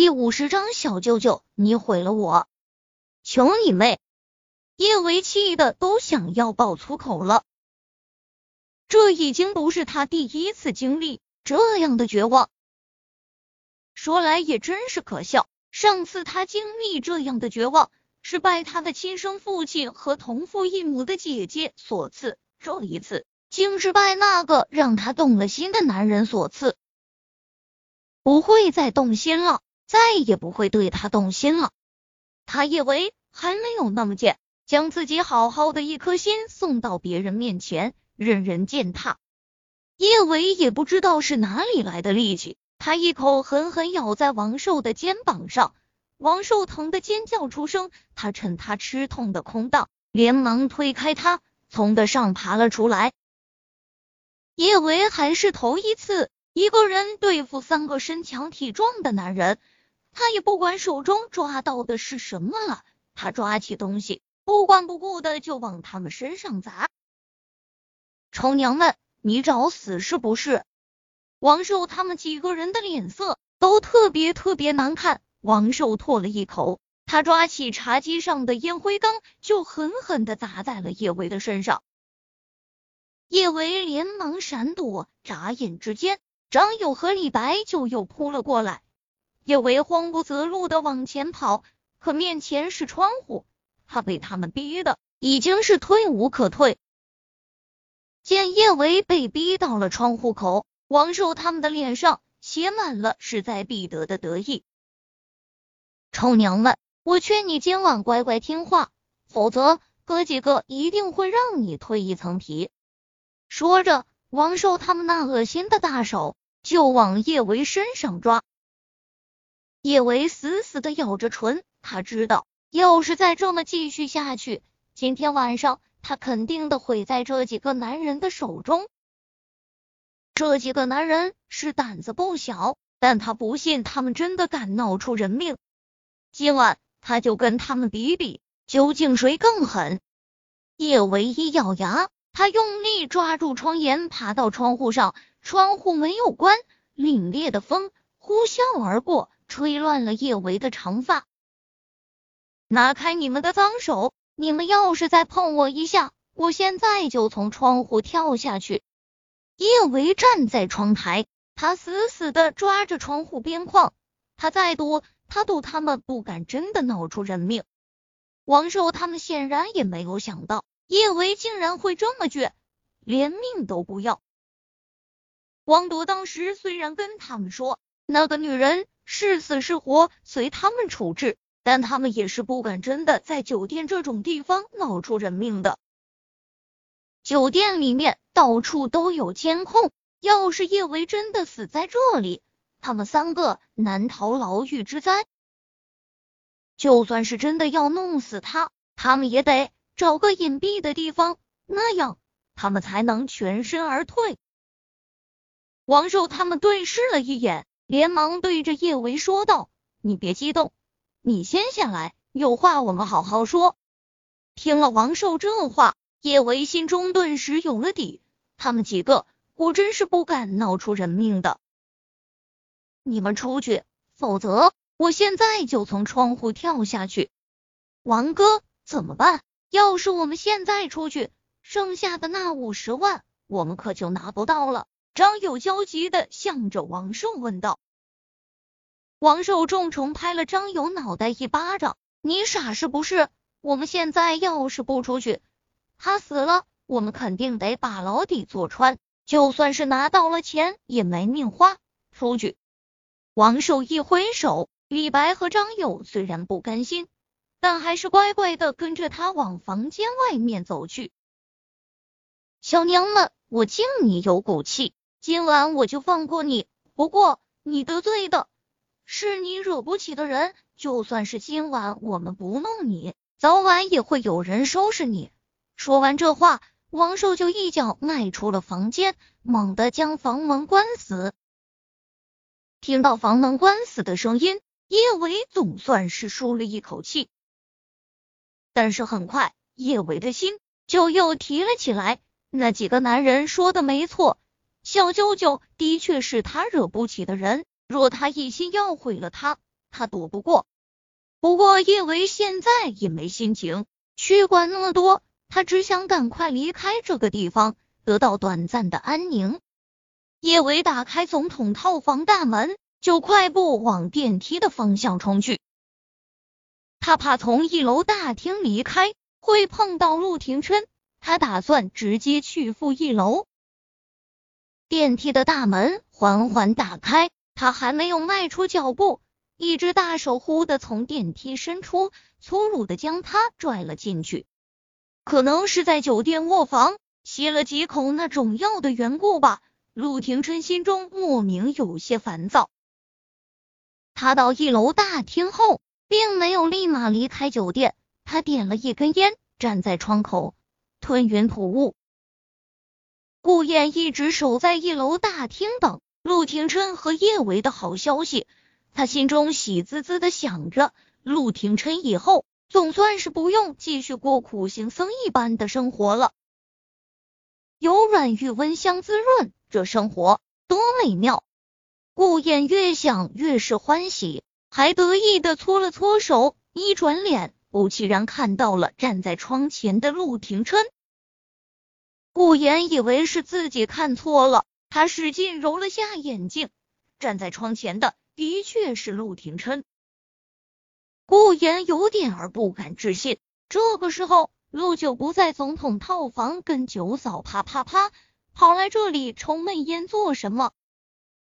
第五十章，小舅舅，你毁了我！求你妹！叶维气的都想要爆粗口了。这已经不是他第一次经历这样的绝望。说来也真是可笑，上次他经历这样的绝望，是拜他的亲生父亲和同父异母的姐姐所赐；这一次，竟是拜那个让他动了心的男人所赐。不会再动心了。再也不会对他动心了。他以为还没有那么贱，将自己好好的一颗心送到别人面前，任人践踏。叶伟也不知道是哪里来的力气，他一口狠狠咬在王寿的肩膀上，王寿疼的尖叫出声。他趁他吃痛的空档，连忙推开他，从的上爬了出来。叶维还是头一次一个人对付三个身强体壮的男人。他也不管手中抓到的是什么了，他抓起东西，不管不顾的就往他们身上砸。臭娘们，你找死是不是？王寿他们几个人的脸色都特别特别难看。王寿唾了一口，他抓起茶几上的烟灰缸，就狠狠的砸在了叶维的身上。叶维连忙闪躲，眨眼之间，张友和李白就又扑了过来。叶维慌不择路的往前跑，可面前是窗户，他被他们逼的已经是退无可退。见叶维被逼到了窗户口，王寿他们的脸上写满了势在必得的得意。臭娘们，我劝你今晚乖乖听话，否则哥几个一定会让你蜕一层皮。说着，王寿他们那恶心的大手就往叶维身上抓。叶维死死的咬着唇，他知道，要是再这么继续下去，今天晚上他肯定的毁在这几个男人的手中。这几个男人是胆子不小，但他不信他们真的敢闹出人命。今晚他就跟他们比比，究竟谁更狠。叶维一咬牙，他用力抓住窗沿，爬到窗户上，窗户没有关，凛冽的风呼啸而过。吹乱了叶维的长发，拿开你们的脏手！你们要是再碰我一下，我现在就从窗户跳下去。叶维站在窗台，他死死的抓着窗户边框，他再赌，他赌他们不敢真的闹出人命。王寿他们显然也没有想到，叶维竟然会这么倔，连命都不要。王铎当时虽然跟他们说那个女人。是死是活，随他们处置。但他们也是不敢真的在酒店这种地方闹出人命的。酒店里面到处都有监控，要是叶维真的死在这里，他们三个难逃牢狱之灾。就算是真的要弄死他，他们也得找个隐蔽的地方，那样他们才能全身而退。王寿他们对视了一眼。连忙对着叶维说道：“你别激动，你先下来，有话我们好好说。”听了王寿这话，叶维心中顿时有了底，他们几个果真是不敢闹出人命的。你们出去，否则我现在就从窗户跳下去。王哥，怎么办？要是我们现在出去，剩下的那五十万，我们可就拿不到了。张友焦急的向着王寿问道：“王寿重重拍了张友脑袋一巴掌，你傻是不是？我们现在要是不出去，他死了，我们肯定得把牢底坐穿，就算是拿到了钱也没命花。出去！”王寿一挥手，李白和张友虽然不甘心，但还是乖乖的跟着他往房间外面走去。小娘们，我敬你有骨气。今晚我就放过你，不过你得罪的是你惹不起的人。就算是今晚我们不弄你，早晚也会有人收拾你。说完这话，王寿就一脚迈出了房间，猛地将房门关死。听到房门关死的声音，叶伟总算是舒了一口气。但是很快，叶伟的心就又提了起来。那几个男人说的没错。小舅舅的确是他惹不起的人，若他一心要毁了他，他躲不过。不过叶维现在也没心情去管那么多，他只想赶快离开这个地方，得到短暂的安宁。叶维打开总统套房大门，就快步往电梯的方向冲去。他怕从一楼大厅离开会碰到陆廷琛，他打算直接去负一楼。电梯的大门缓缓打开，他还没有迈出脚步，一只大手忽的从电梯伸出，粗鲁的将他拽了进去。可能是在酒店卧房吸了几口那种药的缘故吧。陆廷琛心中莫名有些烦躁。他到一楼大厅后，并没有立马离开酒店，他点了一根烟，站在窗口吞云吐雾。顾燕一直守在一楼大厅等陆廷琛和叶维的好消息，他心中喜滋滋的想着，陆廷琛以后总算是不用继续过苦行僧一般的生活了。有软玉温香滋润，这生活多美妙！顾燕越想越是欢喜，还得意的搓了搓手。一转脸，不其然看到了站在窗前的陆廷琛。顾言以为是自己看错了，他使劲揉了下眼睛，站在窗前的的确是陆廷琛。顾言有点儿不敢置信，这个时候。陆九不在总统套房跟九嫂啪啪啪，跑来这里抽闷烟做什么？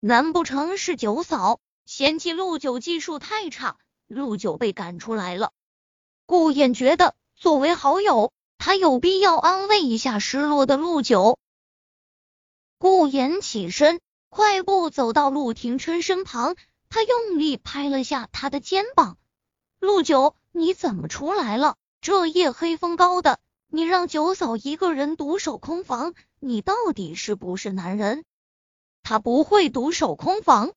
难不成是九嫂嫌弃陆九技术太差，陆九被赶出来了？顾衍觉得作为好友，他有必要安慰一下失落的陆九。顾衍起身，快步走到陆廷琛身旁，他用力拍了下他的肩膀：“陆九，你怎么出来了？”这夜黑风高的，你让九嫂一个人独守空房，你到底是不是男人？他不会独守空房。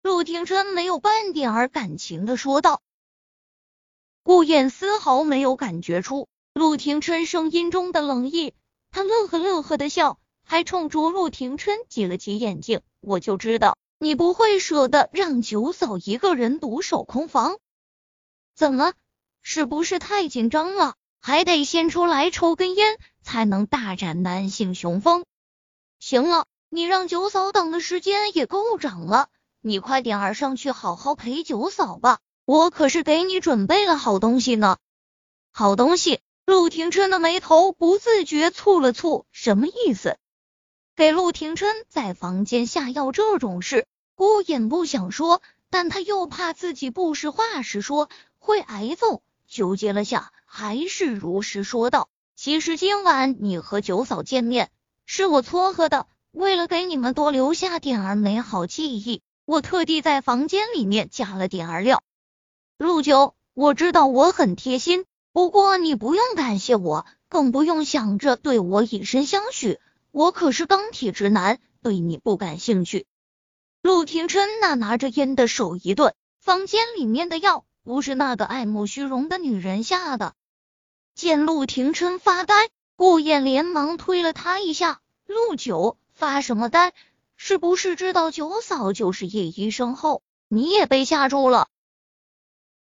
陆廷琛没有半点儿感情的说道。顾燕丝毫没有感觉出陆廷琛声音中的冷意，他乐呵乐呵的笑，还冲着陆廷琛挤了挤眼睛。我就知道你不会舍得让九嫂一个人独守空房。怎么？是不是太紧张了？还得先出来抽根烟，才能大展男性雄风。行了，你让九嫂等的时间也够长了，你快点儿上去好好陪九嫂吧。我可是给你准备了好东西呢。好东西？陆廷琛的眉头不自觉蹙了蹙，什么意思？给陆廷琛在房间下药这种事，顾衍不想说，但他又怕自己不实话实说会挨揍。纠结了下，还是如实说道：“其实今晚你和九嫂见面，是我撮合的。为了给你们多留下点儿美好记忆，我特地在房间里面加了点儿料。陆九，我知道我很贴心，不过你不用感谢我，更不用想着对我以身相许。我可是钢铁直男，对你不感兴趣。”陆廷琛那拿着烟的手一顿，房间里面的药。不是那个爱慕虚荣的女人下的。见陆廷琛发呆，顾燕连忙推了他一下：“陆九，发什么呆？是不是知道九嫂就是叶医生后，你也被吓住了？”